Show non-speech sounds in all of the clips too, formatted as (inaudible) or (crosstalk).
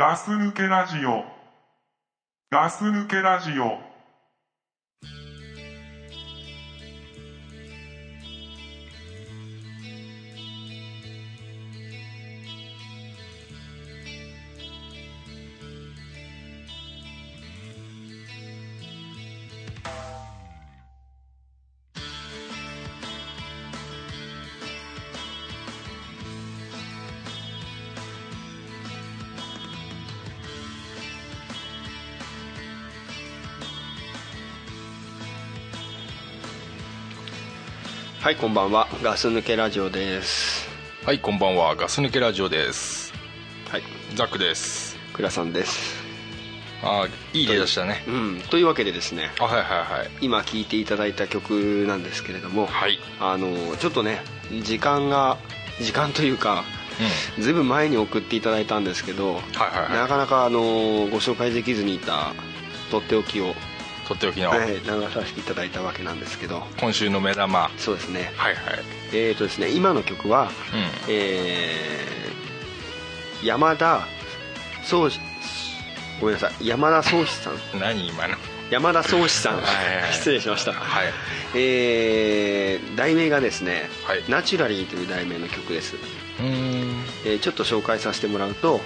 ガス抜けラジオ。ガス抜けラジオ。はいこんばんは。ガス抜けラジオです。はいこんばんは。ガス抜けラジオです。はい。ザックです。倉さんです。あーいい出だしたね。うん。というわけでですね。あはいはいはい。今聴いていただいた曲なんですけれども、はい。あのちょっとね時間が時間というかずいぶん前に送っていただいたんですけど、はいはいはい。なかなかあのご紹介できずにいたとっておきを、とっておきのはい流させていただいたわけなんですけど。今週の目玉。はいそうですね。はいえーとですね今の曲は、うえー山田宗志ごめんなさい山田宗志さん。ん何今の？山田宗志さん。はいはいはい。(laughs) 失礼しました、はい。えー題名がですね「はい。ナチュラリー」という題名の曲です、うーん。えーちょっと紹介させてもらうと、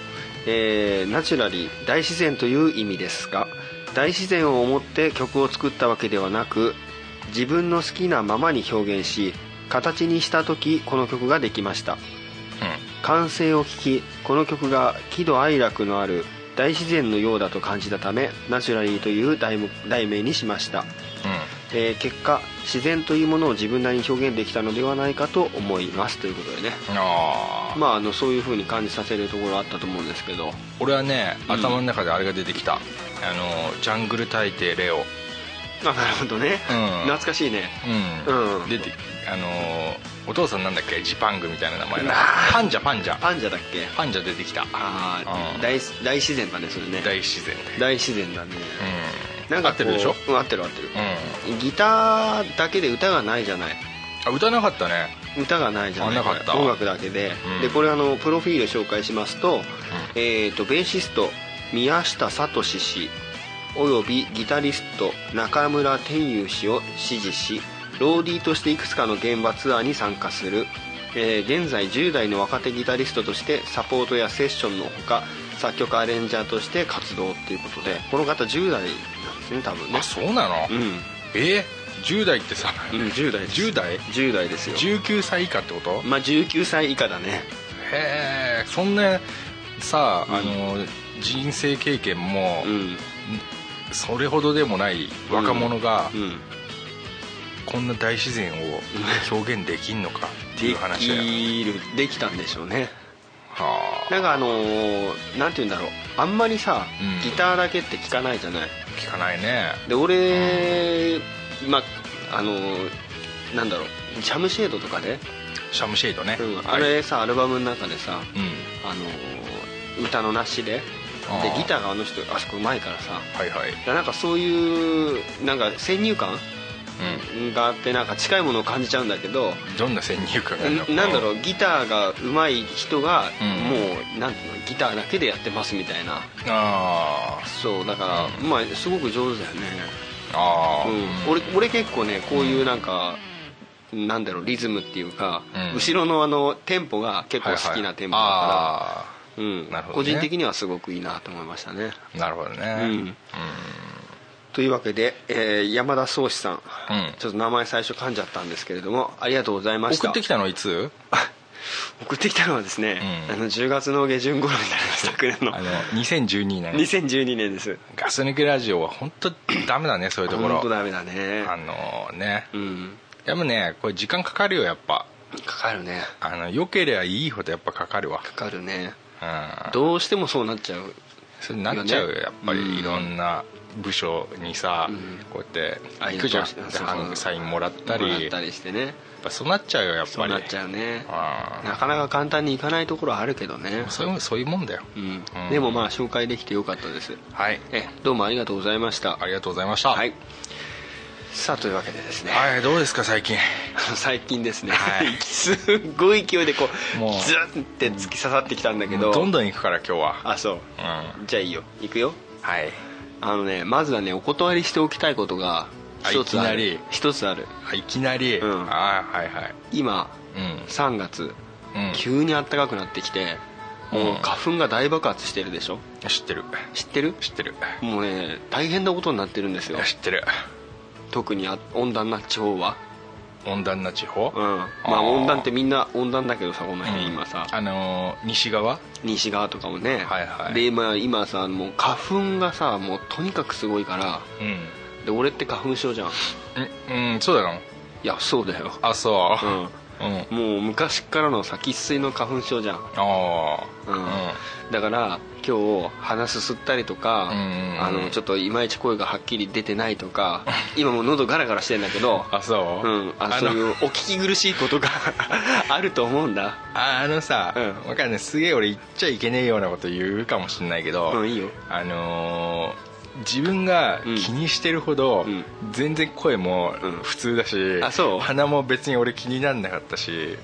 えーナチュラリー大自然という意味ですが大自然を思って曲を作ったわけではなく自分の好きなままに表現し形にした時この曲ができました。完成を聞きこの曲が喜怒哀楽のある大自然のようだと感じたためナチュラリーという題題名にしました、えー結果自然というものを自分なりに表現できたのではないかと思いますということでね。うんああまああのそういう風に感じさせるところあったと思うんですけど。俺はねうん頭の中であれが出てきた、あのジャングル大帝レオ。あなるほどね、うん。懐かしいね。うん、うん。出てあのお父さんなんだっけ？ジパングみたいな名前のパンジャパンジャ。パンジャだっけ？パンジャ出てきた。ああ、うん。大大自然だねそれね。大自然で。大自然だね、うんなんか合ってるでしょ？うん合ってる合ってる、うん。ギターだけで歌がないじゃない。あ歌なかったね。歌がないじゃない。あなかった。音楽だけで、うん。でこれあのプロフィール紹介しますと,、えー、とベーシスト宮下聡氏およびギタリスト中村天佑氏を支持しローディーとしていくつかの現場ツアーに参加する、えー現在10代の若手ギタリストとしてサポートやセッションのほか作曲アレンジャーとして活動っていうことでこの方10代ですね多分ね。あそうなの、うん、え10代ってさ、うん、10代です。10代10代ですよ。19歳以下ってこと？まあ19歳以下だね。へえそんなさうん。あの人生経験もうん。それほどでもない若者がうん。こんな大自然を表現できんのかっていう話だよ。できるできたんでしょうね。はなんかあのーなんて言うんだろう。あんまりさ、うん。ギターだけって聞かないじゃない？あ聞かないね。で俺、まああのーなんだろう。シャムシェードとかで、シャムシェイドね、うん。はい。あれさアルバムの中でさ、うん。あのー歌のなしで？でギターがあの人あそこうまいからさ。はいはい。なんかそういうなんか先入観うがあってなんか近いものを感じちゃうんだけどんどんな先入観なんだろうギターが上手い人がうん。もうなんていうのギターだけでやってますみたいな。あそうだからうん。まあすごく上手だよね。ーあー、うん。俺俺結構ねこういうなんかなんだろうリズムっていうかうん。後ろのあのテンポが結構好きなテンポだかあらうん。なるほどね。個人的にはすごくいいなと思いましたね。あなるほどね。うんというわけでえー山田宗志さん。うん。ちょっと名前最初噛んじゃったんですけれどもありがとうございました。送ってきたのいつ？(laughs) 送ってきたのはですね、うん。あの10月の下旬頃になりましたくれの。あの2012年。(laughs) 2012年です。ガス抜けラジオは本当ダメだね (coughs) そういうところ。本当ダメだね。あのね。うん。でもねこれ時間かかるよやっぱ。かかるね。あの良ければいいほどやっぱかかるわ。かかるね。うん。どうしてもそうなっちゃうそなっちゃうよよねやっぱうん。りいろんな部署にさ、うん。こうやってあ行くじゃん。サインもらったり。もらったりしてね。やっぱそうなっちゃうよやっぱり。そうなっちゃうね。あなかなか簡単にいかないところはあるけどね。あそういうそういうもんだよ。うん。うん。でもまあ紹介できてよかったです。はい。えどうもありがとうございました。ありがとうございました。はいさあというわけでですね。はいどうですか最近？(laughs) 最近ですね、はい。(laughs) すっごい勢いでこうもう。ズンって突き刺さってきたんだけど、どんどん行くから今日は。あそう。うん。じゃあいいよ。行くよ。はい。あのねまずはねお断りしておきたいことがあ一つある。一つある。あいきなり、うん。あはいはい。今うん。3月うん。急に暖かくなってきてもう花粉が大爆発してるでしょ？知ってる。知ってる？知ってる。もうね大変なことになってるんですよ。知ってる特にあ温暖な地方は？温暖な地方、うん。まあ温暖ってみんな温暖だけどさこの辺今さ。あのー西側？西側とかもね、はいはい。で今今さもう花粉がさもうとにかくすごいから。うん。で俺って花粉症じゃん。いうん、うん、そうだのやそうだよ。あそう。うんうん、あもう昔からのさ生粋の花粉症じゃん。あうん。だから今日鼻すすったりとか、うんうんうん。あのちょっといまいち声がはっきり出てないとか (laughs) 今もう喉ガラガラしてんだけどあそう、うん、あのそういうお聞き苦しいことが (laughs) あると思うんだ。ああのさ、うん。わかんない。すげえ俺言っちゃいけねえようなこと言うかもしんないけど、うんいいよ。あのー自分が気にしてるほど、うん。全然声もうん普通だし、鼻も別に俺気になんなかったし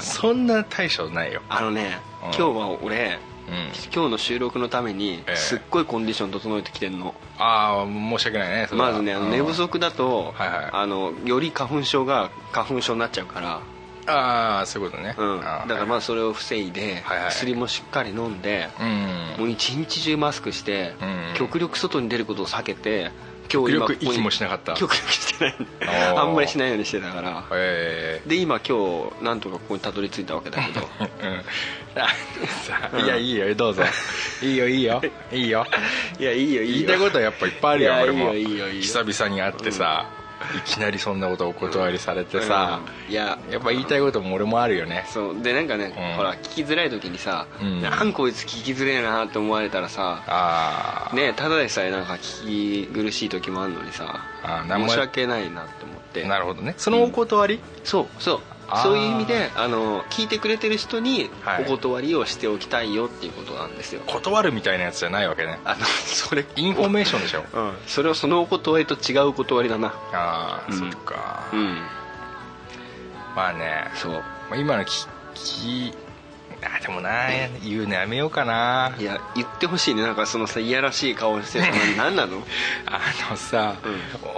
そんな大将ないよ、あのね、うん。今日は俺うん、今日の収録のためにええ。すっごいコンディション整えてきてんの、ああ申し訳ないねまずね寝不足だと、はいはい。あのより花粉症が花粉症になっちゃうから、ああそういうことね、うん、だからまあそれを防いで、はいはい。薬もしっかり飲んで、うん。もう一日中マスクして、うん。極力外に出ることを避けて今日今極力ここに息もしなかった。極力してない。あんまりしないようにしてたから。えで今今日なんとかここにたどり着いたわけだけど。え (laughs) うん。いやいいよどうぞ。(laughs) いいよいいよ。いいよ。いやいいよいいよ。言いたいことはやっぱいっぱいあるよ俺も。いいよいいよいいよ。久々に会ってさ、いきなりそんなことお断りされてさ、うん。いや。やっぱ言いたいことも俺もあるよね。そう。でなんかね、うん。ほら聞きづらい時にさ、うん。なんこいつ聞きづれえなって思われたらさああねただでさえなんか聞き苦しい時もあるのにさあ申し訳ないなって思って。なるほどね。そのお断り、そうそう。あーそういう意味であの聞いてくれてる人にはい。お断りをしておきたいよっていうことなんですよ、断るみたいなやつじゃないわけね。あのそれ。インフォメーションでしょ。うん。それをそのお断りと違うお断りだな。ああ、うん。そっか、うん。まあね。そう。まあ今の聞きあでもな言うのやめようかな。いや言ってほしいね。なんかそのさいやらしい顔してるの何なの？(laughs) あのさ、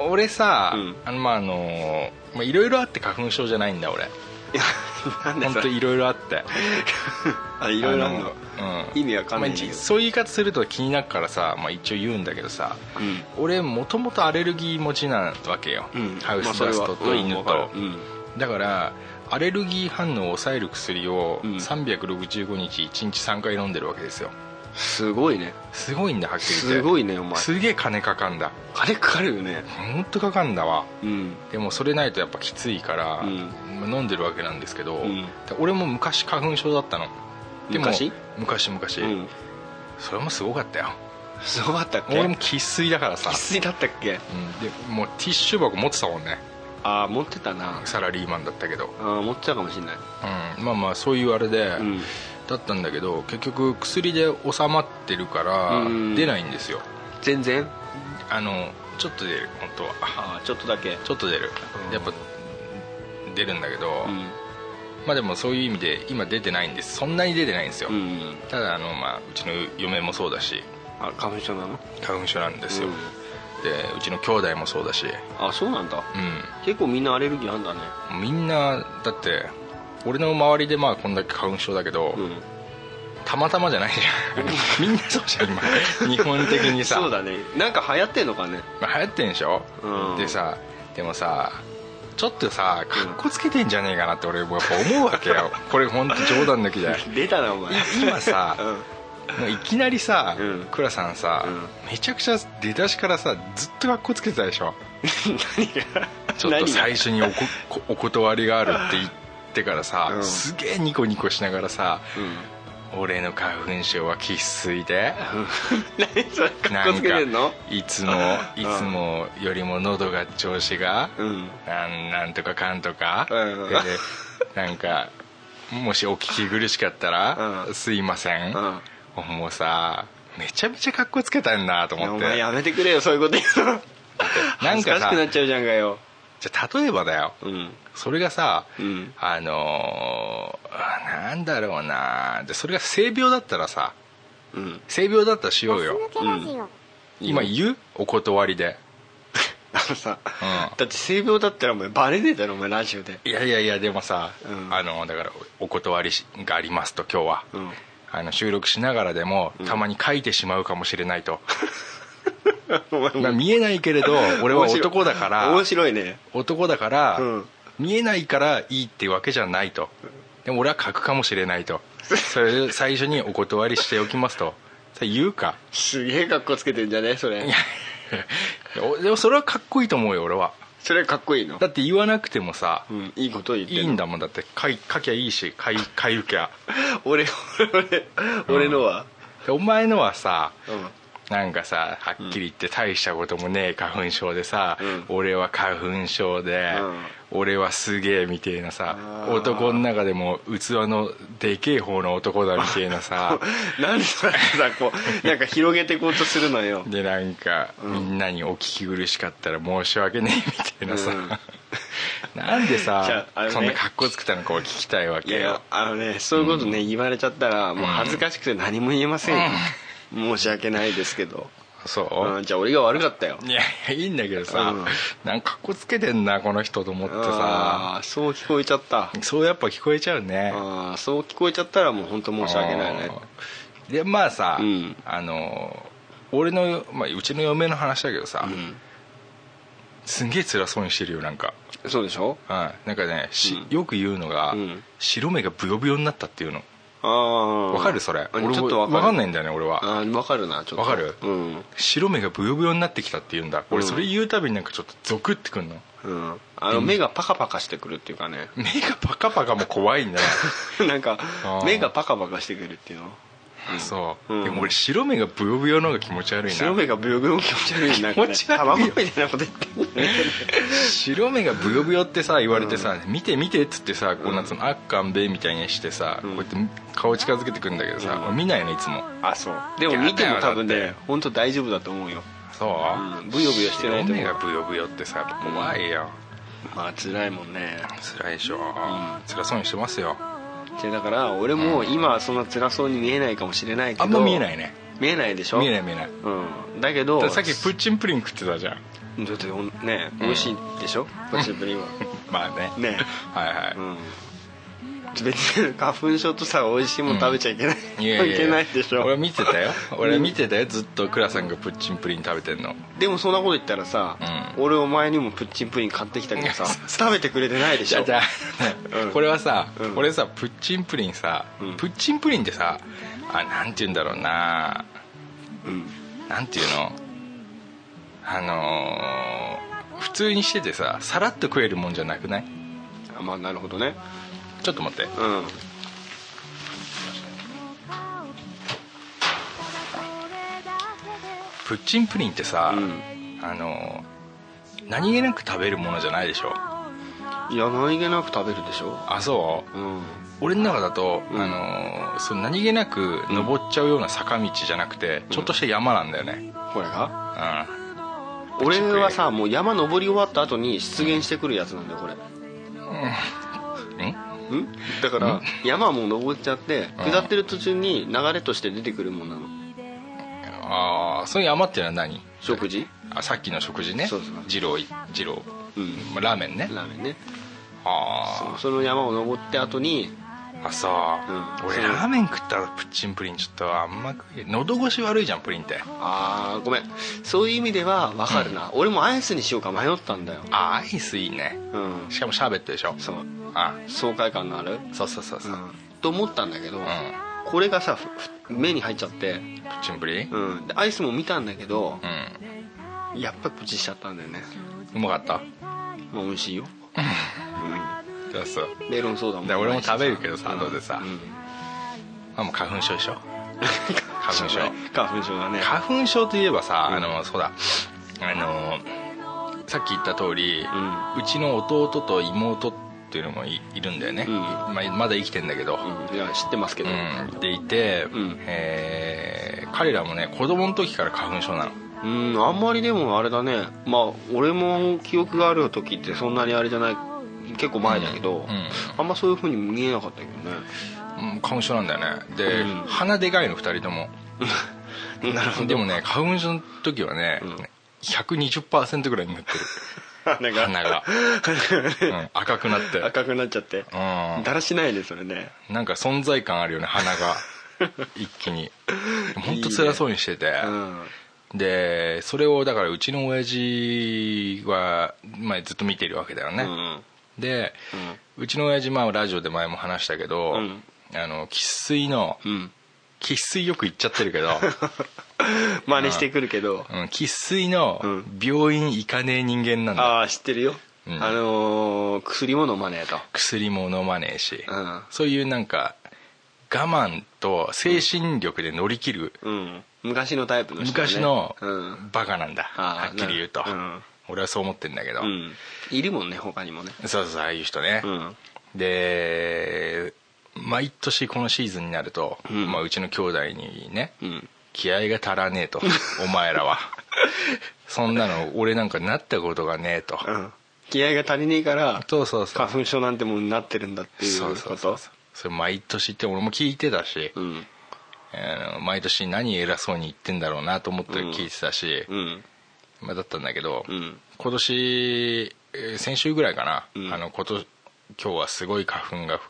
俺さ、うん。あのまああのまあいろいろあって花粉症じゃないんだ俺。いや本当いろいろあって。(laughs) あいろいろあるのうん。意味わかんないまあそういう言い方すると気になるからさ、まあ、一応言うんだけどさうん。俺もともとアレルギー持ちなわけよ、うん。ハウスダストと犬と、だからアレルギー反応を抑える薬をうん。365日1日3回飲んでるわけですよすごいね。すごいんだはっきり言って。すごいねお前。すげえ金かかんだ。金かかるよね。本当かかんだわ。うん。でもそれないとやっぱきついから、うん。まあ飲んでるわけなんですけど、うん。俺も昔花粉症だったの。でも昔？昔昔、うん。それもすごかったよ。すごかったっけ？俺も生粋だからさ。生、粋だったっけ？うん、でもうティッシュ箱持ってたもんね。ああ持ってたな。サラリーマンだったけど、あー持ってたかもしれない。うん、まあまあそういうあれで、うんだったんだけど結局薬で収まってるからうん。出ないんですよ。全然？あのちょっと出る本当は。ああちょっとだけ。ちょっと出る。うん。やっぱ出るんだけど、うん。まあでもそういう意味で今出てないんです。そんなに出てないんですよ、うん。ただあの、まあ、うちの嫁もそうだし。あ花粉症なの？花粉症なんですよ、うん。でうちの兄弟もそうだし、あそうなんだ。う結構みんなアレルギーあんだね。ん、みんなだって俺の周りでまあこんだけ花粉症だけど、うん。たまたまじゃないじゃん。みんなそうじゃん今日本的にさ。そうだね。なんか流行ってんのかね。まあ、流行ってんでしょ、うん。でさでもさちょっとさかっこつけてんじゃねえかなって俺もやっぱ思うわけよ。(laughs) これ本当冗談抜きで出たなお前。い今さうん。いきなりさ、うん。倉さんさ、うん。めちゃくちゃ出だしからさずっとかっこつけてたでしょ？(laughs) 何が？ちょっと最初におここ (laughs) お断りがあるって言ってからさ、うん。すげえニコニコしながらさうん。俺の花粉症は生粋で (laughs) 何それかっこつけてんの？いつもいつもよりも喉が調子が、うん。なんなんとかかんとか、うん。でなんかもしお聞き苦しかったら、うん。すいません、うん。もうさめちゃめちゃかっこつけたんなと思って。お前やめてくれよそういうこと言うの。なんかさくなっちゃうじゃんかよ。じゃあ例えばだよ。うんそれがさ、うん。あのーなんだろうな。でそれが性病だったらさうん。性病だったらしようよ。うん。今言う？お断りで。(laughs) あのさうん。だって性病だったらお前バレねえだろお前ラジオで。いやいやいやでもさ、うん。あのだからお断りしがありますと今日は、うん。あの収録しながらでもん。たまに書いてしまうかもしれないと、(laughs) 見えないけれど俺は男だから。面白いね。男だから、うん見えないからいいってわけじゃないと。でも俺は書くかもしれないと。それ最初にお断りしておきますと。それ言うか。すげえ格好つけてんじゃねそれ。いやでもそれはかっこいいと思うよ俺は。それかっこいいの？だって言わなくてもさうんいいこと言ってるいいんだもんだって。書い書きゃいいし書い書いきゃ俺俺俺のは？お前のはさうん。なんかさはっきり言って大したこともねえ花粉症でさ、うん。俺は花粉症で、うん俺はすげえみたいなさ男の中でも器のでけえ方の男だみたいなさ。(laughs) なんでそれさこう。なんか広げていこうとするのよ。(laughs) でなんか、みんなにお聞き苦しかったら申し訳ねえみたいなさ、うん。(laughs) なんでさ、ね。そんな格好つけたのかを聞きたいわけよ。あのねそういうことね、言われちゃったらもう恥ずかしくて何も言えませんよ、申し訳ないですけど、そう、うん、じゃあ俺が悪かったよ。いやいやいいんだけどさ、うん。なんか格好つけてんなこの人と思ってあさ。あそう聞こえちゃった。そうやっぱ聞こえちゃうね。ああそう聞こえちゃったらもう本当申し訳ないね。うんでまあさ、うん。あの俺の、まあ、うちの嫁の話だけどさ、うん。すんげえ辛そうにしてるよなんか、そうでしょ？うん、なんかね、しうん。よく言うのが、うん。白目がブヨブヨになったっていうのわかるそれ。うん。俺ちょっとわかんないんだよね俺は。ああわかるなちょっと。わかる？うん。白目がブヨブヨになってきたって言うんだ。俺うん。それ言うたびになんかちょっとゾクってくんの。うん。あの目がパカパカしてくるっていうかね。(laughs) 目がパカパカも怖いんだよ (laughs) なんか目がパカパカしてくるっていうの？そう、うん。でも俺白目がブヨブヨの方が気持ち悪いな。白目がブヨブヨ気持ち悪いな。気持ち悪い卵みたいなこと言ってんね白目がブヨブヨってさ言われてさ、見て見てっつってさこうなんつうの、あっかんべみたいにしてさ、うん。こうやって顔近づけてくんだけどさ、見ないのいつも。あそう。でも見ても多分ね本当大丈夫だと思うよ。そう、うん。ブヨブヨしてないと白目思うがブヨブヨってさ怖いよ、まあ辛いもんね。辛いでしょ、辛そうにしてますよでだから俺も今はそんな辛そうに見えないかもしれないけどあんま見えないね。見えないでしょ？見えない見えない。うん。だけどさっきプッチンプリン食ってたじゃん。だってね美味しいでしょ？ポチプリンは。(laughs) まあね。ねはいはい、うん別に花粉症とさ美味しいもの食べちゃいけない、いやいやいけないでしょ。俺見てたよ。(laughs) 俺見てたよ。ずっと倉さんがプッチンプリン食べてんの。でもそんなこと言ったらさ、う俺お前にもプッチンプリン買ってきたけどさ食べてくれてないでしょ。じゃあこれはさ、うん。俺さプッチンプリンさ、うん。プッチンプリンってさあなんて言うんだろうな。うん。なんていうの？あのー普通にしててささらっと食えるもんじゃなくない？あまあなるほどねちょっと待って。うんプッチンプリンってさ、うん。あのー何気なく食べるものじゃないでしょ？いや何気なく食べるでしょ。あそう？うん。俺の中だと、うん。あのーその何気なく登っちゃうような坂道じゃなくて、ちょっとした山なんだよね。これが？うん。俺はさもう山登り終わった後に出現してくるやつなんだよこれ。うんんだから山はもう登っちゃってうん。下ってる途中に流れとして出てくるもんなの。ああそういう山っていうのは何？食事？あさっきの食事ね。そうそう。二郎い二郎、うん。まあラーメンね。ラーメンね。あその山を登って後にああそう、うん。俺ラーメン食ったらプッチンプリンちょっとあんま喉越し悪いじゃんプリンって。ああごめん。そういう意味では分かるな、俺もアイスにしようか迷ったんだよ。あアイスいいね。うん。しかもシャーベットでしょ？そう。あ。爽快感のある。そうそうそうそう、うん。と思ったんだけど、うん。これがさ目に入っちゃって、プッチンプリン？うん、でアイスも見たんだけどう、ん。やっぱりプチしちゃったんだよね。うまかった？まあ美味しいよ、じゃあそうう。ん、メロンソーダも。で俺も食べるけどさうん後でさ。うん。あもう花粉症でしょ。(laughs) 花粉症花粉症。だね。花粉症といえばさ、うん。あのそうだ。あのさっき言った通り、ううちの弟と妹っていうのもいいるんだよね、うん。まあ、まだ生きてんだけど、うん。いや知ってますけど、うん。でいて、うん。えー彼らもね子供の時から花粉症なの。うん。あんまりでもあれだね。まあ俺も記憶がある時ってそんなにあれじゃない結構前だけど、うん。あんまそういう風に見えなかったけどね。うん花粉症なんだよね。で、うん。鼻でかいの2人とも。(laughs) なるほど。でもね花粉症の時はね、うん。120%ぐらいになってる。鼻が。鼻が、うん、赤くなって。赤くなっちゃって。うん。だらしないねそれね。なんか存在感あるよね鼻が。(laughs) 一気に。本当辛そうにしてて。うん。でそれをだからうちの親父は、まあ、ずっと見てるわけだよね、うんで、うちの親父まあラジオで前も話したけど生粋のうん。生粋よく言っちゃってるけど。(laughs) 真似してくるけど。うん。生粋のうん。病院行かねえ人間なんだ、ああ知ってるよ。うん。あのー薬も飲まねえと。薬も飲まねえし、うん。そういうなんか我慢と精神力で乗り切るうん。昔のタイプの人だね。昔のうん。バカなんだ、はっきり言うと、うん。俺はそう思ってんだけど、うんいるもんね他にもね。そうそうああいう人ね、うん。で毎年このシーズンになると、ううん。まあ、うちの兄弟にねうん。気合が足らねえと (laughs) お前らは。そんなの俺なんかなったことがねえと、うん。気合が足りねえからそうそうそう。花粉症なんてもんになってるんだっていうそうこと？そうそうそうそれ毎年って俺も聞いてたし、うん。あの毎年何偉そうに言ってんだろうなと思って聞いてたし、うん。まあ、だったんだけど、うん。今年えー先週ぐらいかな、うん。あの今年今日はすごい花粉が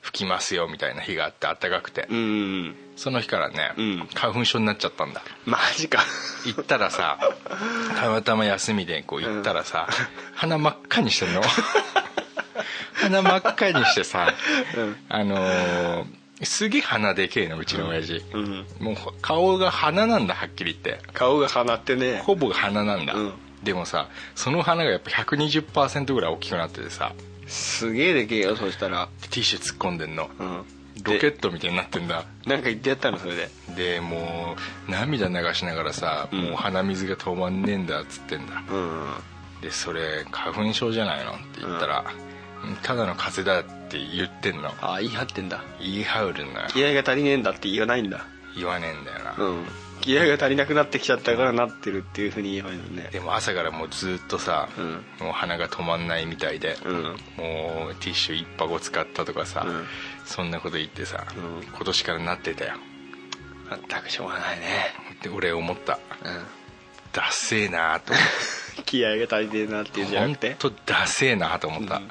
吹きますよみたいな日があって暖かくて、うんうんその日からね、うん。花粉症になっちゃったんだ。マジか。行ったらさたまたま休みでこう行ったらさ、鼻真っ赤にしてんの？鼻真っ赤にしてさ、うん。あのーすげえ鼻でけえのうちの親父、うん。もう顔が鼻なんだはっきり言って。顔が鼻ってね。ほぼ鼻なんだ、うんでもさその鼻がやっぱ120%ぐらい大きくなっててさ。すげえでけえよそしたら。ティッシュ突っ込んでんの。うん。ロケットみたいになってんだ。なんか言ってやったのそれで。でもう涙流しながらさ、うん。もう鼻水が止まんねえんだっつってんだ。うんでそれ花粉症じゃないのって言ったら、うん。ただの風邪だって言ってんの。ああ言い張ってんだ。言い張るのよ。気合が足りねえんだって言わないんだ。言わねえんだよな、うん気合が足りなくなってきちゃったからなってるっていうふうに言えばいいのね。でも朝からもうずっとさ、うん。もう鼻が止まんないみたいで、うん。もうティッシュ一箱使ったとかさ、うん。そんなこと言ってさ、うん。今年からなってたよ。全くしょうがないね。で俺思った。うダセえなと思っん (laughs) 気合が足りねえなっていうんじゃなくて？て本当ダセえなと思った、うん。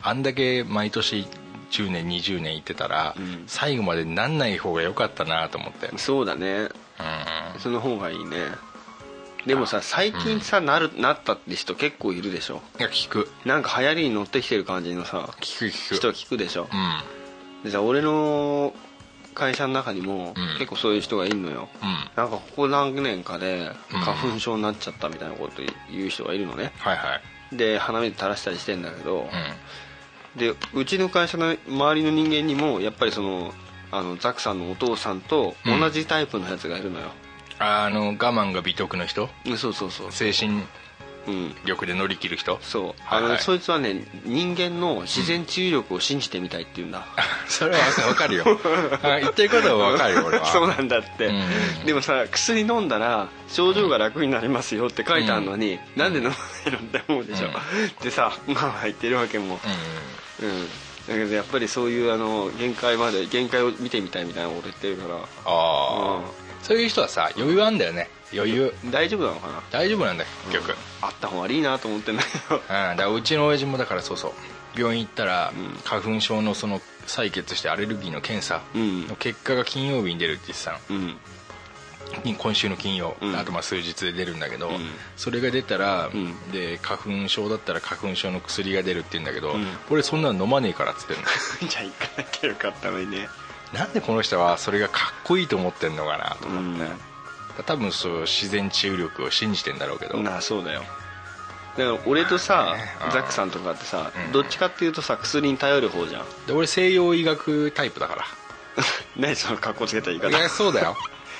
あんだけ毎年10年20年行ってたら、うん。最後までなんない方が良かったなと思って。うんそうだねその方がいいね。でもさ最近さ、なるなったって人結構いるでしょ？いや聞く。なんか流行りに乗ってきてる感じのさ聞く聞く。人聞くでしょ？うん。でさ俺の会社の中にもうん。結構そういう人がいるのよ、うん。なんかここ何年かでうん。花粉症になっちゃったみたいなこと言う人がいるのね。はいはい。で鼻水垂らしたりしてんだけどうん。でうちの会社の周りの人間にもやっぱりそのあのザクさんのお父さんと同じタイプのやつがいるのよ、あの我慢が美徳の人？うんそうそうそう精神うん力で乗り切る人？そう。あの、はい。はいそいつはね人間の自然治癒力を信じてみたいって言うんだ、(laughs) それは分かるよ。あ言ってることは分かるよ俺は。(laughs) そうなんだって、うんでもさ薬飲んだら症状が楽になりますよって書いてあるのに、なんで飲まないのって思うでしょ、うん。でさまあ言ってるわけも。うん。うんだけどやっぱりそういうあの限界まで限界を見てみたいみたいなこと言ってるから。ああ、そういう人はさ余裕あんだよね。余裕。大丈夫なのかな？大丈夫なんだよ結局、あった方がいいなと思ってんだけど。(laughs) うん、だからうちの親父もだからそうそう。病院行ったら、うん。花粉症のその採血してアレルギーの検査うん。の結果が金曜日に出るって言ってたの。うん今週の金曜、うん。あとまあ数日で出るんだけど、うん。それが出たら、ん。で花粉症だったら花粉症の薬が出るって言うんだけど、うん。俺そんなの飲まねえからっつってんの。(laughs) じゃあ行かなきゃよかったのにね。なんでこの人はそれがかっこいいと思ってんのかなと思って、うん。多分そう自然治癒力を信じてんだろうけど、なあそうだよ。だから俺とさうんザックさんとかってさうん。どっちかっていうとさ薬に頼る方じゃん。で俺西洋医学タイプだから。(laughs) 何その格好つけた言い方。いやそうだよ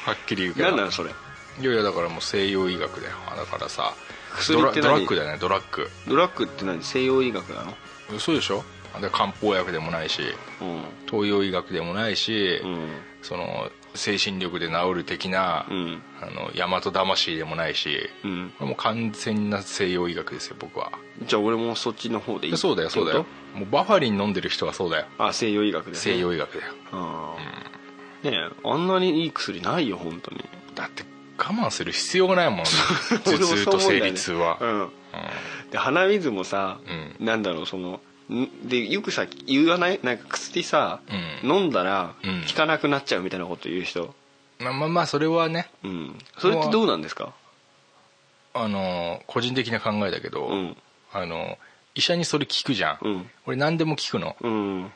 はっきり言うけど。何なのそれ？いやいやだからもう西洋医学だよ。だからさ薬って何？ドラドラッグだよねドラッグ。ドラッグって何？西洋医学なの？そうでしょ？だから漢方薬でもないしうん。東洋医学でもないし、うん。その精神力で治る的な、うん。あの大和魂でもないし、うん。もう完全な西洋医学ですよ僕は。じゃあ俺もそっちの方でいい？そうだよそうだよ。もうバファリン飲んでる人はそうだよ。あ西洋医学で、ね、西洋医学だよ。ああ、ねえあんなにいい薬ないよ本当に。だって我慢する必要がないもん頭痛と生理痛は、うん。で鼻水もさ、うなんだろうそのんでよくさ言わない？なんか薬さ、うん。飲んだらうん。効かなくなっちゃうみたいなこと言う人。まあまあまあそれはね。うん。それってどうなんですか？あの個人的な考えだけど、うん。あの医者にそれ聞くじゃん、うん。俺何でも聞くの。うん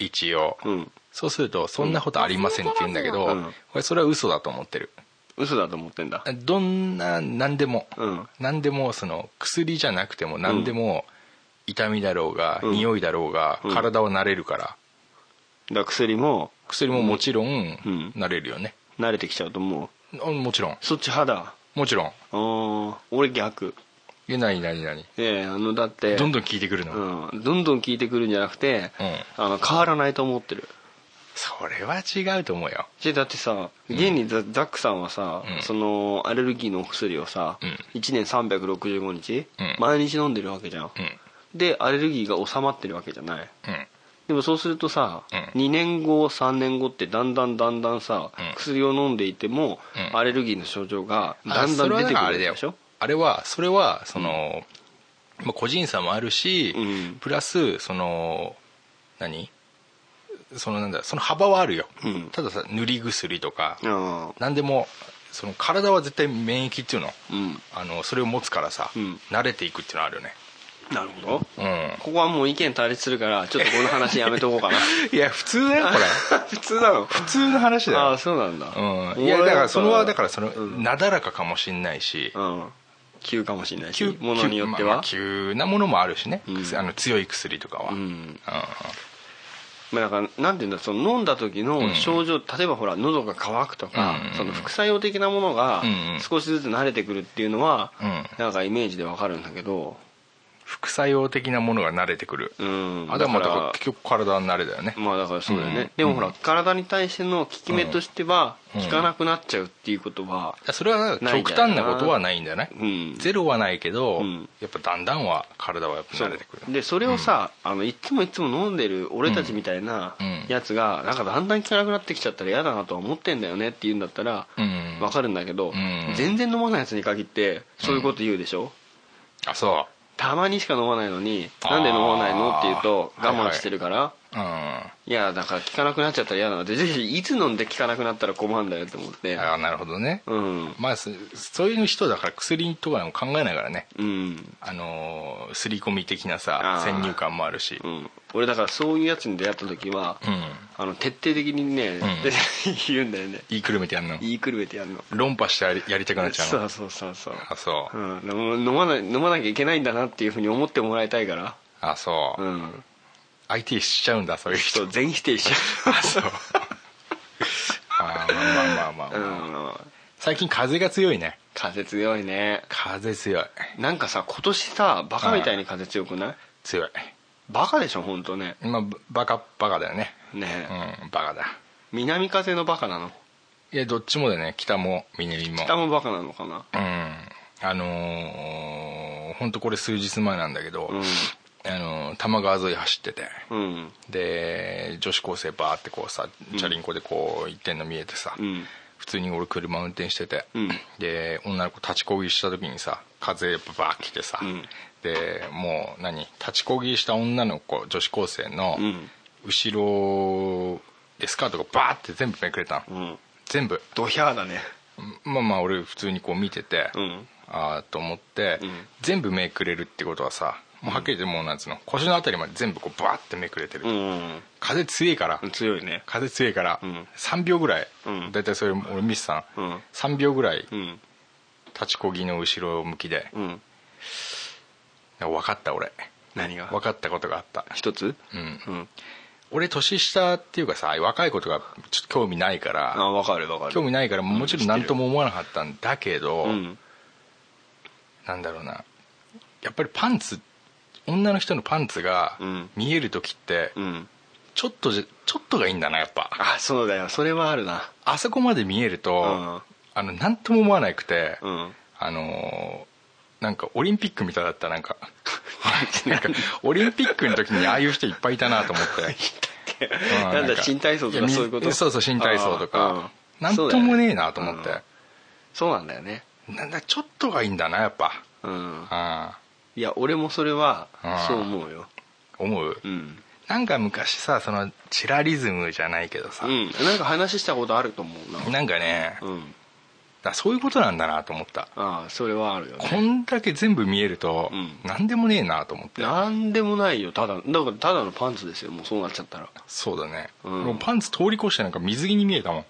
一応、うん。そうすると「そんなことありません」って言うんだけど、うん。俺それは嘘だと思ってる。嘘だと思ってんだ。どんな何でも、うん。何でもその薬じゃなくても何でも痛みだろうが、うん。匂いだろうが、うん。体は慣れるから。だから薬も薬ももちろんん。慣れるよね、慣れてきちゃうともう。あもちろん。そっち派だ。もちろん。俺逆え何何何？ええあのだってどんどん聞いてくるの、うん、どんどん効いてくるんじゃなくて、うん。あの変わらないと思ってる。それは違うと思うよ。でだってさ現にザザックさんはさ、うん。そのアレルギーのお薬をさ、うん。1年365日、うん。毎日飲んでるわけじゃん、うん。でアレルギーが収まってるわけじゃない。うん。でもそうするとさ、うん。2年後3年後ってだんだんだんだんさ、うん。薬を飲んでいても、うん。アレルギーの症状がだあんだん出てくるでしょ？あれはそれはその、まあ、個人差もあるし、うん。プラスその何？そのなんだその幅はあるよ、うん。たださ塗り薬とか、あ何でもその体は絶対免疫っていうのあうん。あのそれを持つからさ、うん。慣れていくっていうのはあるよね。なるほど。うん。ここはもう意見対立するからちょっとこの話やめとこうかな。(laughs) いや普通だよこれ。(laughs) 普通なの？普通の話だよ。ああそうなんだ。うん、いやだからそれはだからその、うん。なだらかかもしんないし、うん急かもしれないし急ものによっては。まあまあ急なものもあるしね、うん。あの強い薬とかは、ううん。んまあだからなんていうんだその飲んだ時の症状、例えばほら喉が渇くとか、うんその副作用的なものがうん。少しずつ慣れてくるっていうのは、うん。なんかイメージでわかるんだけど副作用的なものが慣れてくる、うん。あだからまあだから結局体は慣れだよね。まあだからそうだよね、うん。でもほら、体に対しての効き目としてはうん。効かなくなっちゃうっていうことは、それは極端なことはないんだよね、うん。ゼロはないけど、うん。やっぱだんだんは体はやっぱ慣れてくる。でそれをさ、あのいつもいつも飲んでる俺たちみたいなうん。やつがなんかだんだん効かなくなってきちゃったら嫌だなとは思ってんだよねって言うんだったらうん。わかるんだけど、ん。全然飲まないやつに限ってそういうこと言うでしょ、あそたまにしか飲まないのになんで飲まないのって言うと我慢してるから、いやだから効かなくなっちゃったら嫌なのでぜひいつ飲んで効かなくなったら困るんだよって思ってああなるほどね、うん。まあそそういう人だから薬とかも考えないからね。うん。あのー刷り込み的なさ先入観もあるし。うん。俺だからそういうやつに出会った時は、うん。あの徹底的にね、ん。(laughs) 言うんだよね。言いくるめてやんの。言いくるめてやるの。論破してやりたくなっちゃうの。そうそうそうそう。あそう。うん、飲まない飲まなきゃいけないんだなっていうふうに思ってもらいたいから。あそう、うん相手しちゃうんだそういう人。全否定しちあそう。あーまあまあまあまあ、ゃう、うん、最近風が強いね。風強いね。風強い。なんかさ今年さバカみたいに風強くない？強い。バカでしょ本当ね。まあバカバカだよね。ねえ、うんバカだ。南風のバカなの？いやどっちもだね。北も南も。北もバカなのかな？うん。あのー、本当これ数日前なんだけど、うんあのー多摩川沿い走ってて。うん。で女子高生バーってこうさチャリンコでこう行ってんの見えてさ、うん。普通に俺車運転してて、うん。で女の子立ちこぎした時にさ風バー来てさ、うん。でもう何立ちこぎした女の子女子高生のうん。後ろでスカートがバーって全部めくれたの、うん。全部。ドヒャーだね。まあまあ俺普通にこう見てて、うん。ああと思って、うん。全部めくれるってことはさもうはっきり言ってもうなんつうの腰のあたりまで全部こうバーってめくれてる、うん。風強いから、強いね。風強いから、うん。3秒ぐらい、うん。だいたいそれ俺見てたの、うん。3秒ぐらい。うん。立ちこぎの後ろ向きで。うん。分かった俺。何が？分かったことがあった。一つ？うん。うん。俺年下っていうかさ若いことがちょっと興味ないから。あ分かる分かる。興味ないからもちろん何とも思わなかったんだけど、うん。なんだろうな。やっぱりパンツ女の人のパンツがうん。見える時ってうん。ちょっとちょっとがいいんだなやっぱ。あそうだよ。それはあるな。あそこまで見えると、うん。あの何とも思わなくて、うん。あのーなんかオリンピックみたいだったなんか (laughs) なんかオリンピックの時にああいう人いっぱいいたなと思って。うんなんだか新体操とかやそういうこと？みそうそう新体操とか。うんなんともねえなと思って、うん。そうなんだよね。なんだちょっとがいいんだなやっぱ。うん。あいや俺もそれはうんそう思うよ。思う、うん。なんか昔さそのチラリズムじゃないけどさ、うん。なんか話したことあると思うな。なんかね、うん。らそういうことなんだなと思った。ああそれはあるよね。こんだけ全部見えると、うん。なんでもねえなと思って。なんでもないよ。ただだからただのパンツですよもうそうなっちゃったら。そうだね、うん。もうパンツ通り越してなんか水着に見えたもん。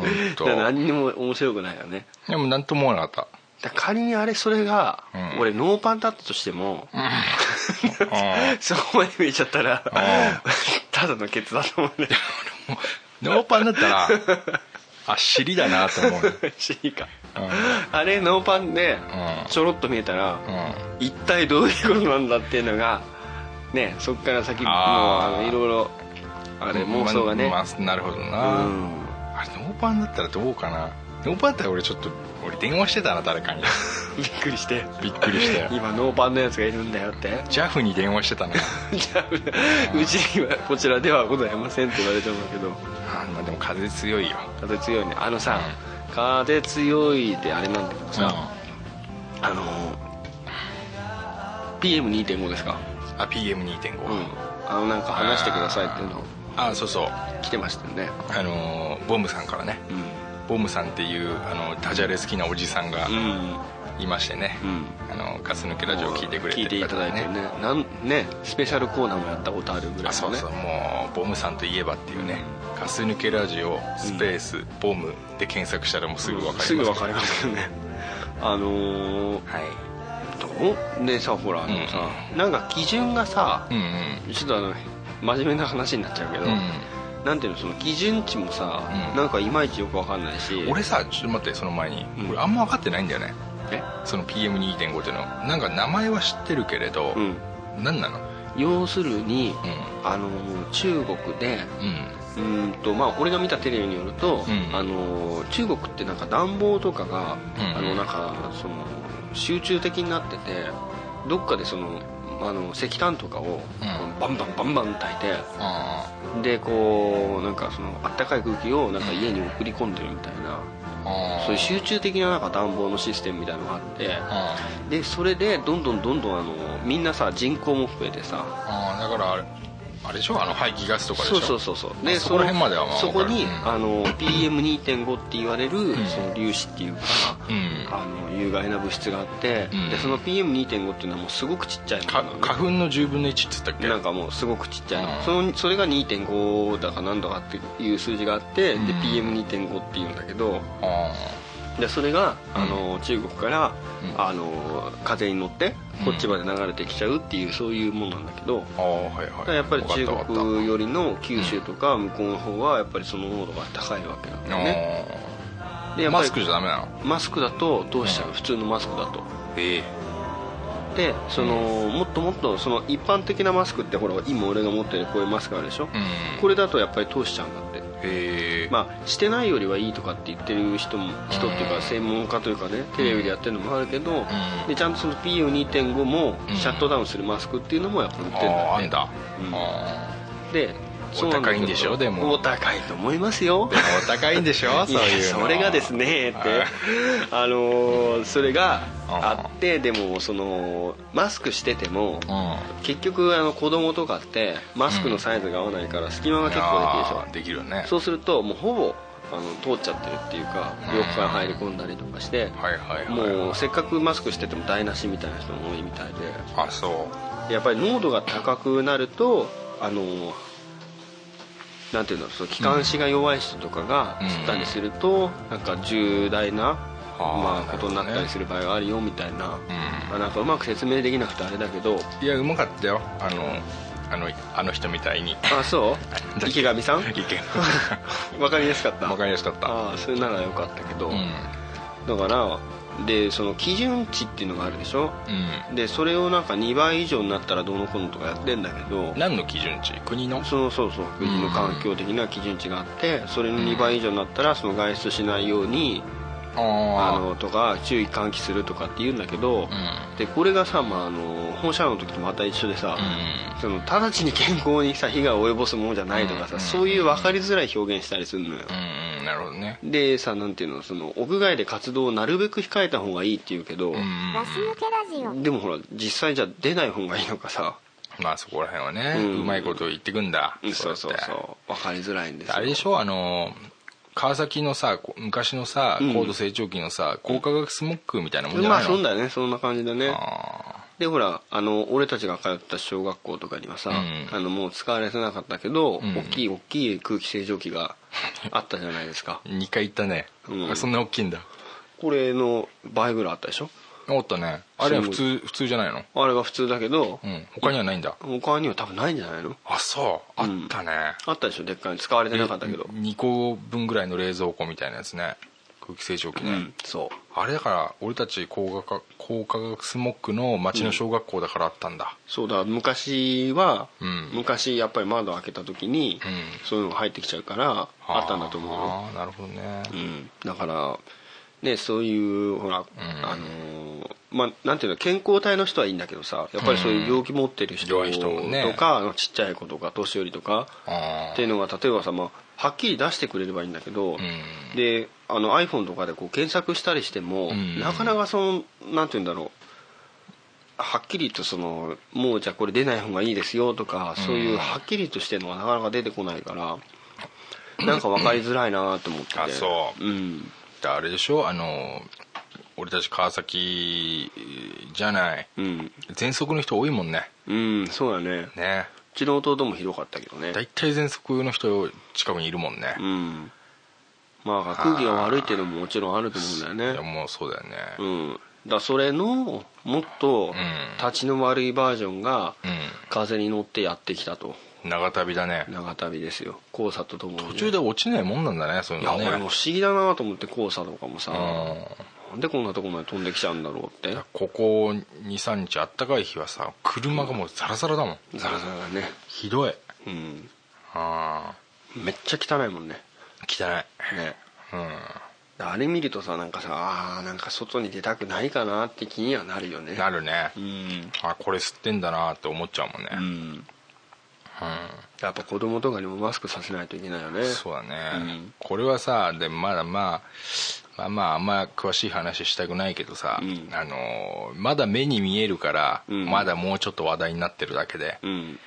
(laughs) 何にも面白くないよね。でも何とも思わなかっだから仮にあれそれが、うん。俺ノーパンだったとしても、(laughs) そこまで見えちゃったらただのケツだと思うね。ノーパンだったらあ尻だなと思う、(laughs) うん知りかあれノーパンでうん。ちょろっと見えたら、うん。一体どういうことなんだっていうのがねそっから先もうあのいろいろあれ妄想がね、まあなるほどうな、ん。あれノーパンだったらどうかなノーパンだったら俺ちょっと俺電話してたな誰かに。(laughs) びっくりして。びっくりして。(laughs) 今ノーパンのやつがいるんだよって。JAF に電話してたな。(laughs) うちにはこちらではございませんって言われてるんだけど。あまあでも風強いよ。風強いね。あのさ、風強いであれなんだけどさ、あの PM2.5 ですか？あ PM2.5、うん。あのなんか話してくださいっていうのあそうそう。来てましたよね。あのーボムさんからねボムさんっていうあのダジャレ好きなおじさんがうん。うんいましてね、うん。あのガス抜けラジオを聞いてくれて聞いていただいてね。なんねスペシャルコーナーもやったことあるぐらいのね。あそうそうもうボムさんといえばっていうね。ガス抜けラジオスペース、ボムで検索したらもうすぐ分かります。すぐ分かりますよね。あのー、はい。どう？でさほらあのさ、なんか基準がさうんうん。ちょっとあの真面目な話になっちゃうけど、うんなんていうのその基準値もさ、うん。なんかいまいちよく分かんないし。俺さちょっと待ってその前に、うん。俺あんま分かってないんだよね。え？その PM2.5 っていうの。なんか名前は知ってるけれど、うん。何なの？要するに、うあの中国でんうん。うーんとまあ俺が見たテレビによると、うん。あの中国ってなんか暖房とかが、うん。あのなんかその集中的になっててどっかでそのあの石炭とかを、うん。バンバンバンバン炊いてあでこうなんかそのあったかい空気をなんか家に送り込んでるみたいな、あそういう集中的ななんか暖房のシステムみたいなのがあってあでそれでどんどんどんどんあのみんなさ人口も増えてさあだからあれでしょ？あの排気ガスとかでしょ？そうそうそうそう。あそこら辺まではまあそこに、わかるあの PM2.5 って言われる、ん。その粒子っていうか、うん。あの有害な物質があって、うん。でその PM2.5 っていうのはもうすごくちっちゃいのか花粉の10分の1っつったっけ？なんかもうすごくちっちゃいの、うん。そのそれが2.5だか何だかっていう数字があって、うん。で PM2.5 っていうんだけどあでそれが、うん。あの中国から、うん。あの風に乗ってこっちまで流れてきちゃうっていうそういうものなんだけど、はいはい。やっぱり中国よりの九州とか向こうの方はやっぱりその濃度が高いわけなんだよね。でマスクじゃダメなの？マスクだとどうしちゃう、うん。普通のマスクだと。ええでその、もっともっとその一般的なマスクってほら今俺が持ってるこういうマスクあるでしょ、うん。これだとやっぱり通しちゃうんだって。ええまあしてないよりはいいとかって言ってる人も人っていうか専門家というかねテレビでやってるのもあるけど、でちゃんとその PM2.5 もうん。シャットダウンするマスクっていうのもやっぱ売ってるんだって。あああんだ、うん。あでお高いんでしょ？でも。お高いと思いますよ。ーでもお高いんでしょ？(laughs) そういうそれがですねって。あのーそれがあってでもそのマスクしててもうん。結局あの子供とかってマスクのサイズが合わないから隙間が結構できるでしょ？できるよね。そうするともうほぼあの通っちゃってるっていうかうん。横から入り込んだりとかしてもうせっかくマスクしてても台無しみたいな人も多いみたいあそう。でやっぱり濃度が高くなるとあのなんていうのその気管支が弱い人とかがうん。吸ったりするとなんか重大な、まあ、ことになったりする場合があるよみたいな、うん。まあ、なんかうまく説明できなくてあれだけど。いやうまかったよ。あのあのあの人みたいに。あそう？(laughs) 池上さん？意見 (laughs) わかりやすかった。わかりやすかった。ああそれならよかったけど、うん。だからでその基準値っていうのがあるでしょ？うん。でそれをなんか2倍以上になったらどうのこうのとかやってんだけど何の基準値？国の？そうそうそう国の環境的な基準値があってそれの2倍以上になったらその外出しないようにああのとか注意喚起するとかって言うんだけどあでこれがさ、まあ、あの放射能の時とまた一緒でさうん。うんその直ちに健康にさ被害を及ぼすものじゃないとかさうん。そういう分かりづらい表現したりするのよ。うんうんなるほどね。でさなんていうのその屋外で活動をなるべく控えた方がいいって言うけどガス抜けラジオ。でもほら実際じゃ出ない方がいいのかさ。まあそこら辺はね、ううんまいこと言ってくんだ。そうそうそう。分かりづらいんですよ。あれでしょあの川崎のさこ昔のさうん。高度成長期のさ高化学スモッグみたいなもんじゃないの、まあそうだよね。そんな感じだね。あでほらあの俺たちが通った小学校とかにはさ、うん。あのもう使われてなかったけど、うん。大きい大きい空気清浄機が (laughs) あったじゃないですか。ー2回行ったね、うん。そんな大きいんだ。これの倍ぐらいあったでしょ？おったね。あれは普通普通じゃないの？あれが普通だけど、うん。他にはないんだ。他には多分ないんじゃないの？あそう。あったね、あったでしょ？でっかいの。使われてなかったけど。2個分ぐらいの冷蔵庫みたいなやつね空気清浄機ね、うんそう。あれだから俺たち高化高化学スモッグの町の小学校だからあったんだ。そうだ。昔は、うん。昔やっぱり窓開けた時に、うん。そういうのが入ってきちゃうからあったんだと思うよ。ああなるほどね。うん、だからねそういうほら、ん。あのーまあなんていうの健康体の人はいいんだけどさやっぱりそういう病気持ってる人とか、あのちっちゃい子とか年寄りとかあっていうのが例えばさ、まあ、はっきり出してくれればいいんだけど、うん。であの iPhone とかでこう検索したりしても、ん。なかなかそのなんていうんだろう。はっきりとそのもうじゃあこれ出ない方がいいですよとか、そういうはっきりとしてるのがなかなか出てこないからなんか分かりづらいなと思ってて。あそう。うん。であれでしょ？あの俺たち川崎じゃない。うん。喘息の人多いもんね。うんそうだね。ね。うちの弟もひどかったけどね。大体喘息の人近くにいるもんね。うんまあ空気が悪いっていうのももちろんあると思うんだよね。い。やもうそうだよね。うん。だそれのもっとん。立ちの悪いバージョンがう風に乗ってやってきたと。ん長旅だね。長旅ですよ。黄砂とともにね。途中で落ちないもんなんだねそういいうやのね。俺も不思議だなと思って黄砂とかもさ。うん。なんでこんなとこまで飛んできちゃうんだろうって。ここ23日あったかい日はさ車がもうザラザラだもん。ザラザラだね。ひどい。うん。あめっちゃ汚いもんね。あ汚い。ね。うあれ見るとさなんかさあーなんか外に出たくないかなって気にはなるよね。んなるね。うん。あこれ吸ってんだなって思っちゃうもんね。うん。うやっぱ子供とかにもマスクさせないといけないよね。んそうだね。うん。これはさでまだまあまあまああんま詳しい話したくないけどさ、うん。あのまだ目に見えるから、うん。まだもうちょっと話題になってるだけで、うん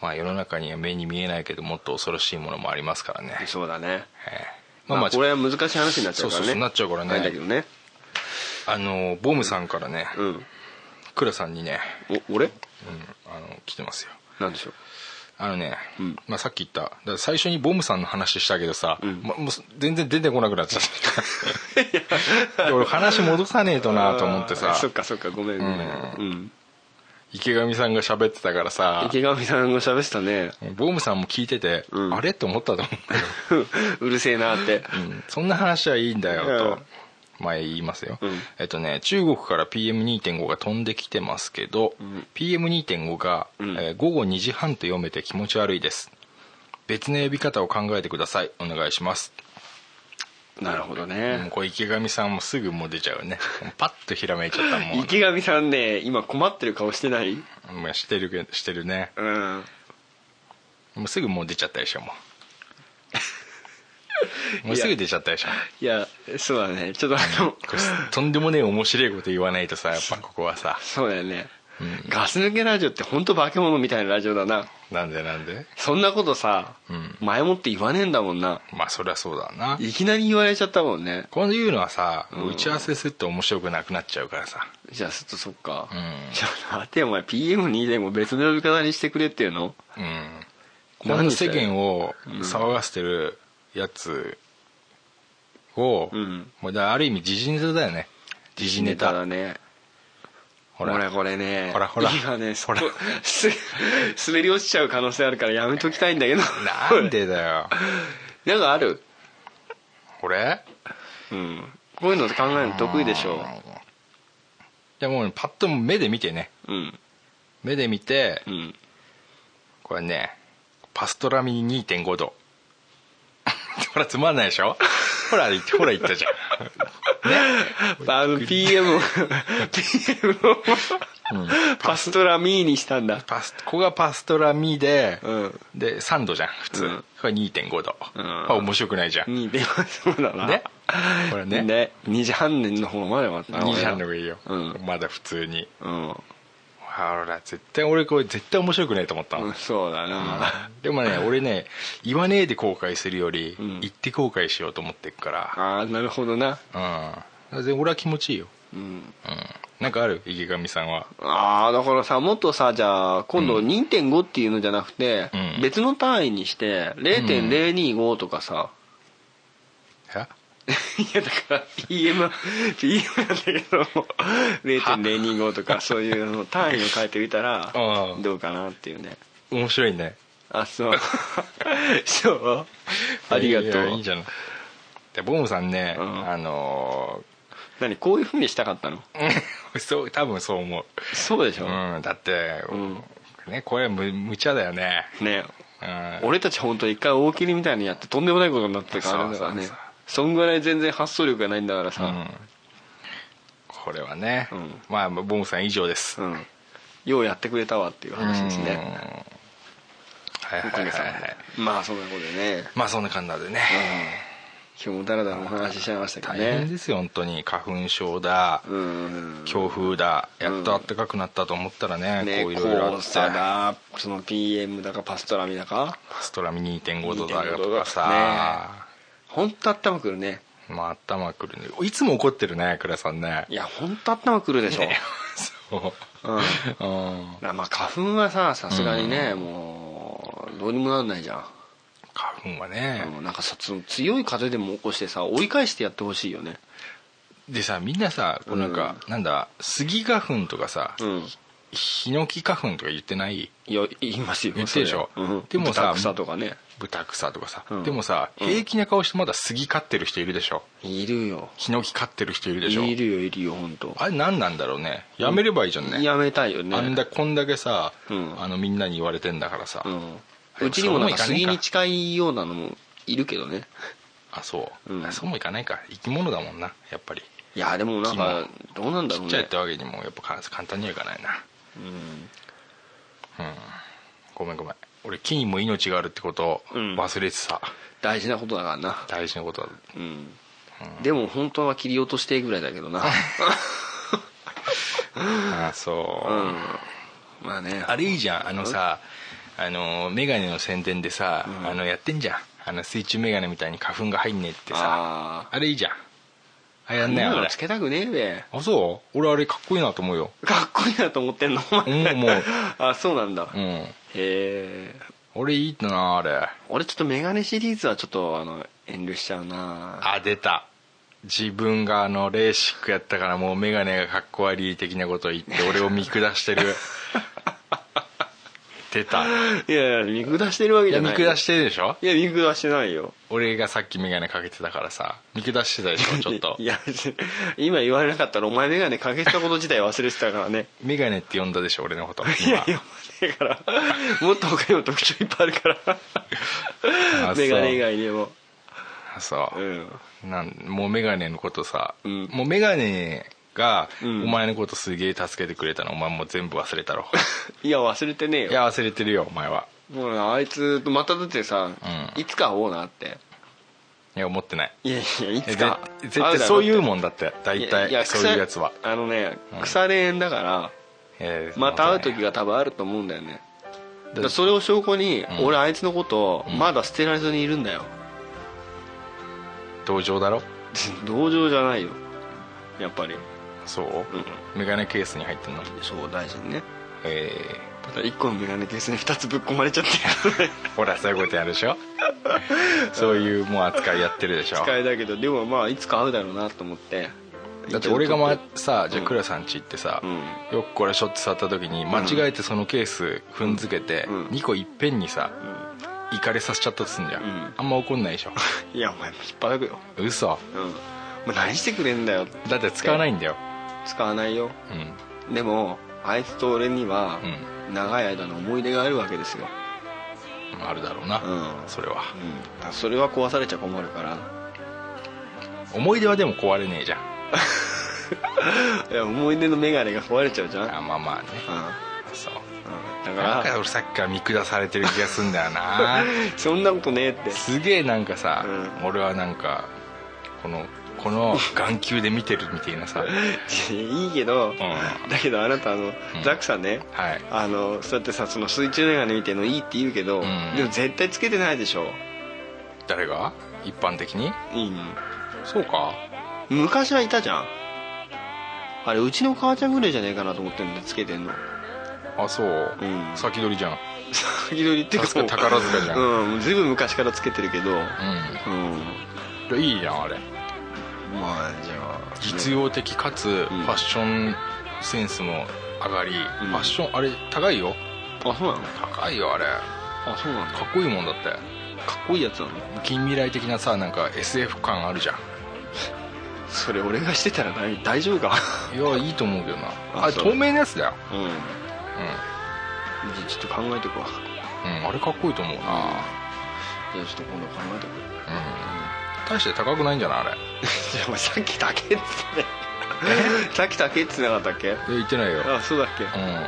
まあ、世の中には目に見えないけどもっと恐ろしいものもありますからね、そうだね。ええ。まあまあこれは難しい話になっちゃうからね。そうそうなっちゃうからね。だけどね。あのボムさんからねうん。倉さんにね、お俺？うん、あの来てますよ。なんでしょう？あのね、うん。まあ、さっき言った最初にボムさんの話したけどさ、ん。まもう全然出てこなくなっちゃった。(laughs) で俺話戻さねえとなと思ってさ。そっかそっかごめんごめん。うん池上さんが喋ってたからさ。池上さんが喋ってたね。ボムさんも聞いてて、うん。あれ？って思ったと思うんだよ、(laughs) うるせえなって。うん。そんな話はいいんだよと、うん。前言いますよ、うん。えっとね中国から PM2.5 が飛んできてますけど、ん。PM2.5 が、うん。えー午後2時半と読めて気持ち悪いです。別の呼び方を考えてください。お願いしますなるほどもうねこれ池上さんもすぐもう出ちゃうね。(laughs) パッとひらめいちゃったもん。池上さんね今困ってる顔してない？まあしてるけどしてるね。うん。もうすぐもう出ちゃったでしょもう。(laughs) もうすぐ出ちゃったでしょ。いやそうだね。ちょっとあのとんでもねえ面白いこと言わないとさやっぱここはさ。そうだよねガス抜けラジオって本当化け物みたいなラジオだな。なんでなんで？そんなことさうん。前もって言わねえんだもんな。まあそりゃそうだな。いきなり言われちゃったもんね。こういうのはさ、うん。打ち合わせすると面白くなくなっちゃうからさ。じゃあちょっとそっか。うん。じゃあ待てよお前 PM2.5 別の呼び方にしてくれっていうの？うん。この世間を騒がせてるやつを、うん。もうだある意味時事ネタだよね。時事ネタだねほら。ほらこれねほらほら。今ね。ほら。す滑り落ちちゃう可能性あるからやめときたいんだけど。なんでだよ。なんかある？これ？うん。こういうの考えるの得意でしょ？じゃあもうパッと目で見てね。うん。目で見てうん。これねパストラミ2.5度。(laughs) ほらつまんないでしょ？ほらほら言ったじゃん (laughs) あの PM を PM をパストラミーにしたんだ。パスここがパストラミで、うん。で3度じゃん普通、うん。これ2.5度、うん。まあ面白くないじゃん、にでもそうだな。ね。これね。ね。2時半年の方がまだよかったな2時半の方がいいよ、うん。まだ普通に。うんほら絶対俺これ絶対面白くないと思ったの、うんそうだな。でもね (laughs) 俺ね言わねえで後悔するより、ん。言って後悔しようと思ってるから。ああなるほどな。うん。俺は気持ちいいよ。うん。うん。なんかある？池上さんは。ああだからさもっとさじゃあ今度2.5っていうのじゃなくて、うん。別の単位にして0.025とかさ、え (laughs) いやだから PM PM なんだけど0.025とかそういうの単位を変えてみたらうんどうかなっていうね。面白いね。あそう。(laughs) そう？ありがといやいいうじゃん。でボムさんね、うん。あの何こういうふうにしたかったの？ー (laughs) そう多分そう思そうでしょ、う、うん、だって、うん。ねこれむ無茶だよね、ね。うん、俺たち本当一回大喜利みたいにやってとんでもないことになってるからあれだからね。そうそうそんぐらい全然発想力がないんだからさ、うん。これはね、うん。まあボムさん以上です、うん、ようやってくれたわっていう話ですね。はいはいはいおかげさまはいで。まあそんなことでね、まあそんな感じでね、今日もだらだらお話ししちゃいましたけど大変ねですよ本当に。花粉症だ、うん。強風だ。やっと暖かくなったと思ったらね、ねこういろいろあ黄って。砂だその PM だかパストラミだか。パストラミ2.5度だ2.5度とかさ、本当頭くるね。まあ頭くるね。いつも怒ってるね倉さんね。いや本当頭くるでしょ、そう。うん。うん。まあ花粉はささすがにね、もうどうにもなんないじゃん。花粉はね、うんなんかさ強い風でも起こしてさ追い返してやってほしいよね。でさみんなさこうなんか、なんだスギ花粉とかさ、うんヒノキ花粉とか言ってない？いや言いますよ言ってるでしょ？うん、でもさ豚草とかね。豚草とかさ、うん。でもさうん。平気な顔してまだスギ飼ってる人いるでしょ？いるよ。ヒノキ飼ってる人いるでしょ？いるよいるよ本当。あれ何なんだろうね？やめればいいじゃんね、やめたいよね。あんだこんだけさ、うん。あのみんなに言われてんだからさ、うちにもなんか杉に近いようなのもいるけどね。あそう、うん。あそうもいかないか。生き物だもんなやっぱり。いやでもなんかどうなんだろうね。ちっちゃいってわけにもやっぱか簡単にはいかないなうん。ごめんごめん。俺木にも命があるってことをうん。忘れてた、大事なことだからな。大事なことだ。うん。でも本当は切り落としてぐらいだけどな。(laughs) あそう、うん。まあね。あれいいじゃん。あのさあのメガネの宣伝でさ、うん。あのやってんじゃん。あの水中メガネみたいに花粉が入んねえってさ。ああれいいじゃんあれやあんなよつけたくねえべ。あそう？俺あれかっこいいなと思うよ。かっこいいなと思ってんの？お前うんもう。(laughs) あそうなんだ。へうん。え。俺いいなあれ。俺ちょっとメガネシリーズはちょっとあの遠慮しちゃうな。あ出た。自分があのレーシックやったからもうメガネがかっこ悪い的なことを言って俺を見下してる (laughs) 出た。いいやいや見下してるわけじゃないや見下してるでしょ？いや見下してないよ。俺がさっきメガネかけてたからさ。見下してたでしょ？(laughs) ちょっと。いや今言われなかったらお前メガネかけてたこと自体忘れてたからね。メガネって呼んだでしょ？俺のこと。今 (laughs) いやいやだから。もっと他にも特徴いっぱいあるから。あメガネ以外にも。あそう。う、ん。なんもうメガネのことさ、うん。もうメガネがうん。お前のことすげえ助けてくれたの。お前もう全部忘れたろ。(laughs) いや忘れてねえよ。いや忘れてるよお前は。もうあいつとまただってさ、ん。いつか会おうなって。いや思ってない。いやいやいつか。絶対そういうももんだって。大体そういうやつは。あのねうん。腐れ縁だから、えーまた会う時が多分あると思うんだよね。だそれを証拠に、うん。俺あいつのことまだ捨てられずにいるんだよ、同情だろ？(laughs) 同情じゃないよ。やっぱりそう、うん。メガネケースに入ってんの？そう大事にね。えただ1個のメガネケースに2つぶっ込まれちゃって。ほらそういうことやるでしょ？そういうもう扱いやってるでしょ？使いだけどでもまあいつか会うだろうなと思って。だって俺が、まさじゃあうん倉さん家行ってさ、うん。よくこれショット触った時に間違えてそのケース踏んづけてうん。2個いっぺんにさイカレさせちゃったとすんじゃん、うん。あんま怒んないでしょ？(laughs) いやお前引っ張くよ。嘘。うん。何してくれんだよだって使わないんだよ使わないよ。うん。でもあいつと俺にはう長い間の思い出があるわけですよ。ん。あるだろうな、うん。それは。うん。それは壊されちゃ困るから。思い出はでも壊れねえじゃん。(laughs) いや思い出の眼鏡が壊れちゃうじゃん、うんあまあまあね。そう。うん、だなんかか俺さっきから見下されてる気がすんだよな。ら (laughs) そんなことねえって。すげえなんかさ、う俺はなんかこのこの眼球で見てるみたいなさ。(laughs) いいけど、ん。だけどあなたあの、ん。ザックさんねはい。あのそうやってさその水中眼鏡見てるのいいって言うけど、ん。でも絶対つけてないでしょ。誰が？一般的に？いいそうか。昔はいたじゃん。あれうちの母ちゃんぐらいじゃねえかなと思ってんだつけてんの。あそう、うん。先取りじゃん。先取りっていうか宝塚じゃん。うん。ずいぶん昔からつけてるけど。うん。うん。いいじゃんあれまあじゃあ実用的かつファッションセンスも上がり、うん。ファッションあれ高いよ。あそうなの？高いよあれ。あそうなんだ。かっこいいもんだって。かっこいいやつなの？近未来的なさなんか SF 感あるじゃん。(laughs) それ俺がしてたら大大丈夫か？いやいいと思うけどな。あれ透明なやつだよ。うん。うじゃあちょっと考えとくわん、うん、あれかっこいいと思うな。じゃあちょっと今度考えとくうん大して高くないんじゃないあれ。じゃあお前さっきだけっつって (laughs) さっきだけっつってなかったっけ？え言ってないよ。あそうだっけ？うん。うん。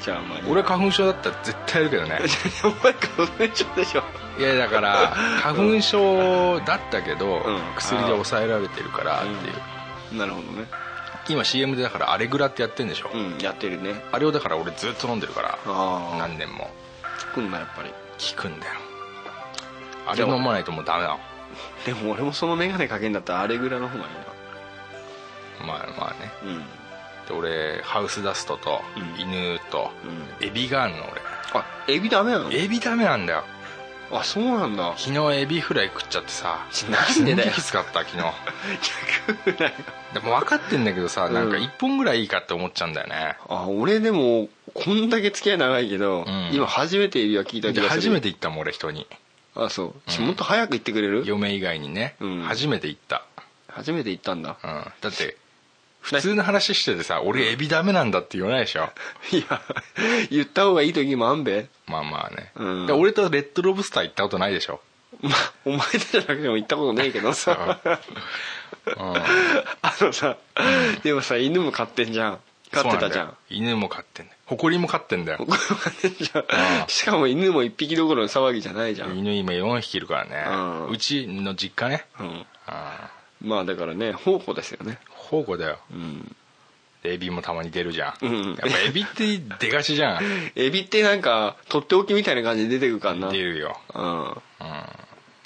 じゃあまあ俺花粉症だったら絶対やるけどね。(laughs) お前花粉症でしょ。いやだから (laughs) 花粉症だったけど、うん。薬で抑えられてるからっていう、なるほどね。今 CM でだからアレグラってやってんでしょ、うんやってるね。あれをだから俺ずっと飲んでるからああ何年も。つくんだやっぱり。効くんだよ。あれ飲まないともうダメだ (laughs) でも俺もその眼鏡かけんだったらあれぐらいの方がいいまあまあね。なうん。で俺ハウスダストとうん。犬とうん。エビがあんのあエビダメなの？俺エビダメなんだよ。あそうなんだ。昨日エビフライ食っちゃってさ。なんでだよ。すげえきつかった昨日。(laughs) でも分かってんだけどさ、うん。なんか1本ぐらいいいかって思っちゃうんだよね。あ俺でもこんだけ付き合い長いけど、ん。今初めてエビは聞いた気でがする。初めて行ったもん俺人にあそう、うん。もっと早く言ってくれる？嫁以外にね、うん。初めて行った、初めて行ったんだ。うん、だって普通の話しててさ俺エビダメなんだって言わないでしょ。(laughs) いや言った方がいい時もあんべ。まあまあね、うん。で俺とレッドロブスター行ったことないでしょ。まあお前とじゃなくても行ったことねえけどさ。(laughs) う。ん。(laughs) あのさ、でもさ犬も飼ってんじゃん。飼ってたじゃん。犬も飼ってんだよ誇りも飼ってんだよ。しかも犬も一匹どころの騒ぎじゃないじゃん、犬今4匹いるからね、ううんちの実家ね、うん、うん、まあだからね宝庫ですよね。宝庫だよ。うん。でエビもたまに出るじゃん、うん。やっぱエビって出がちじゃん。(laughs) エビってなんかとっておきみたいな感じで出てくるからな。出るよ、うん。うん、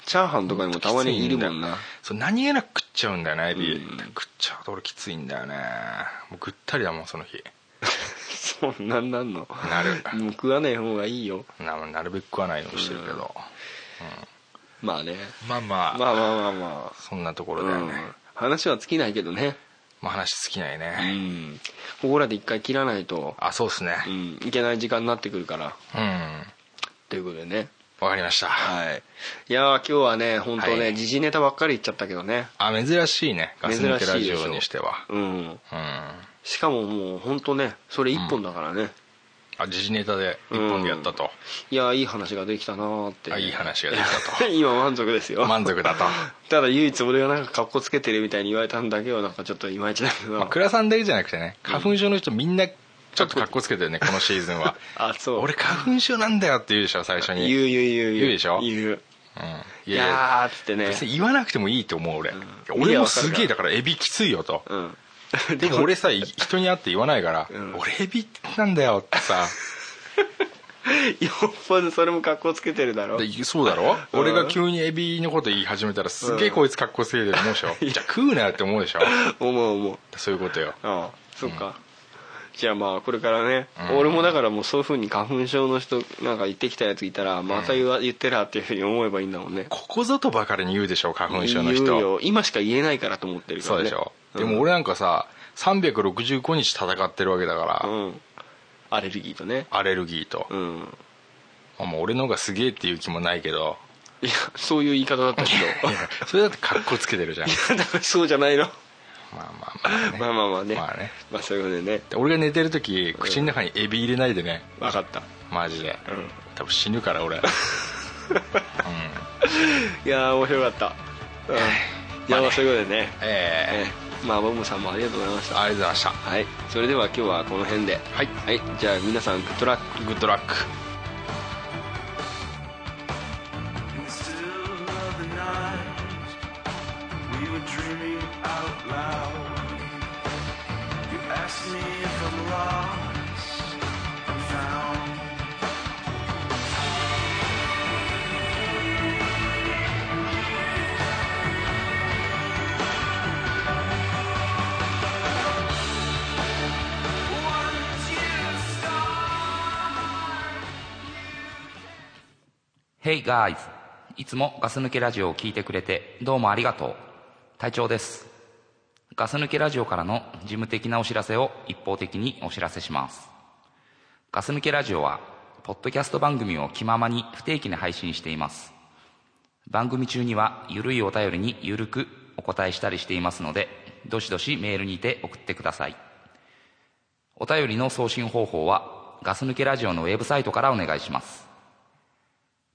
チャーハンとかにもたまにいるもんな。そう何気なく食っちゃうんだよねエビ、うん。食っちゃうと俺きついんだよね。もうぐったりだもんその日 (laughs) そんなんなんの？なる。もう食わない方がいいよ。ななるべく食わないようにしてるけど、まあね。まあまあ、まあまあまあまそんなとこあ、うんろだよね、、話は尽きないけどね。まあ話尽きないうね、ん。ここらで一回切らないと、あそうっすね。うん、いけない時間になってくるから。うん。ということでね。わかりました、はい。いやー今日はね本当ね、はい。時事ネタばっかり言っちゃったけどね。あ珍しいね。ガス抜けラジオにしては。うん。うんしかももう本当ねそれ一本だからね、あ時事ネタで一本でやったと、いやーいい話ができたなーって。あいい話ができたと。(laughs) 今満足ですよ。満足だと、(laughs) ただ唯一俺がなんか格好つけてるみたいに言われたんだけはなんかちょっといまいちだけど、まあ、倉さんだけじゃなくてね花粉症の人みんなちょっと格好つけてるねこのシーズンは。(laughs) あそう。俺花粉症なんだよって言うでしょ最初に。言う言う言う言う。でしょ？言う。うん、いやーっつってね。別に言わなくてもいいと思う俺、ん。俺もすげえだからエビきついよと、うん (laughs) でも俺さい人に会って言わないから、うん。俺エビなんだよってさ。(laughs) よっぽどそれも格好つけてるだろ。でそうだろ、うん。俺が急にエビのこと言い始めたらすげえこいつ格好つけてると思うでしょ、じゃあ食うなよって思うでしょ？思う思う。そういうことよ。ああそっか、じゃあまあこれからね、うん。俺もだからもうそういうふうに花粉症の人なんか言ってきたやついたらまた言わ、言ってらっていうふうに思えばいいんだもんね。ここぞとばかりに言うでしょ花粉症の人。よ。今しか言えないからと思ってるからね。そうでしょ、うんでも俺なんかさ365日戦ってるわけだから、うん。アレルギーとね。アレルギーと、うん。まあ、もう俺の方がすげえっていう気もないけど。いやそういう言い方だったけいやそれだって格好つけてるじゃん。どだからそうじゃないの。まあまあまあね。まあまあまあね。まあね。まあそういうことでね。で俺が寝てる時口の中にエビ入れないでね。分かった。マジで。うん。多分死ぬから俺。(laughs) うん。いやー面白かった、うん、いやまあそういうことでね。え。ええまあボムさんもありがとうございました。えありがとうございました。はい。それでは今日はこの辺で。はい。はい。じゃあ皆さんグッドラックグッドラック. You asked me if I'm lost Hey guys! いつもガス抜けラジオを聞いてくれてどうもありがとう。隊長です。ガス抜けラジオからの事務的なお知らせを一方的にお知らせします。ガス抜けラジオは、ポッドキャスト番組を気ままに不定期に配信しています。番組中にはゆるいお便りにゆるくお答えしたりしていますので、どしどしメールにて送ってください。お便りの送信方法はガス抜けラジオのウェブサイトからお願いします。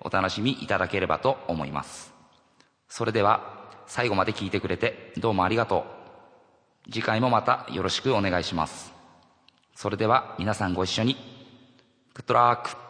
お楽しみいただければと思います。それでは、最後まで聞いてくれてどうもありがとう。次回もまたよろしくお願いします。それでは皆さんご一緒に。グッドラック。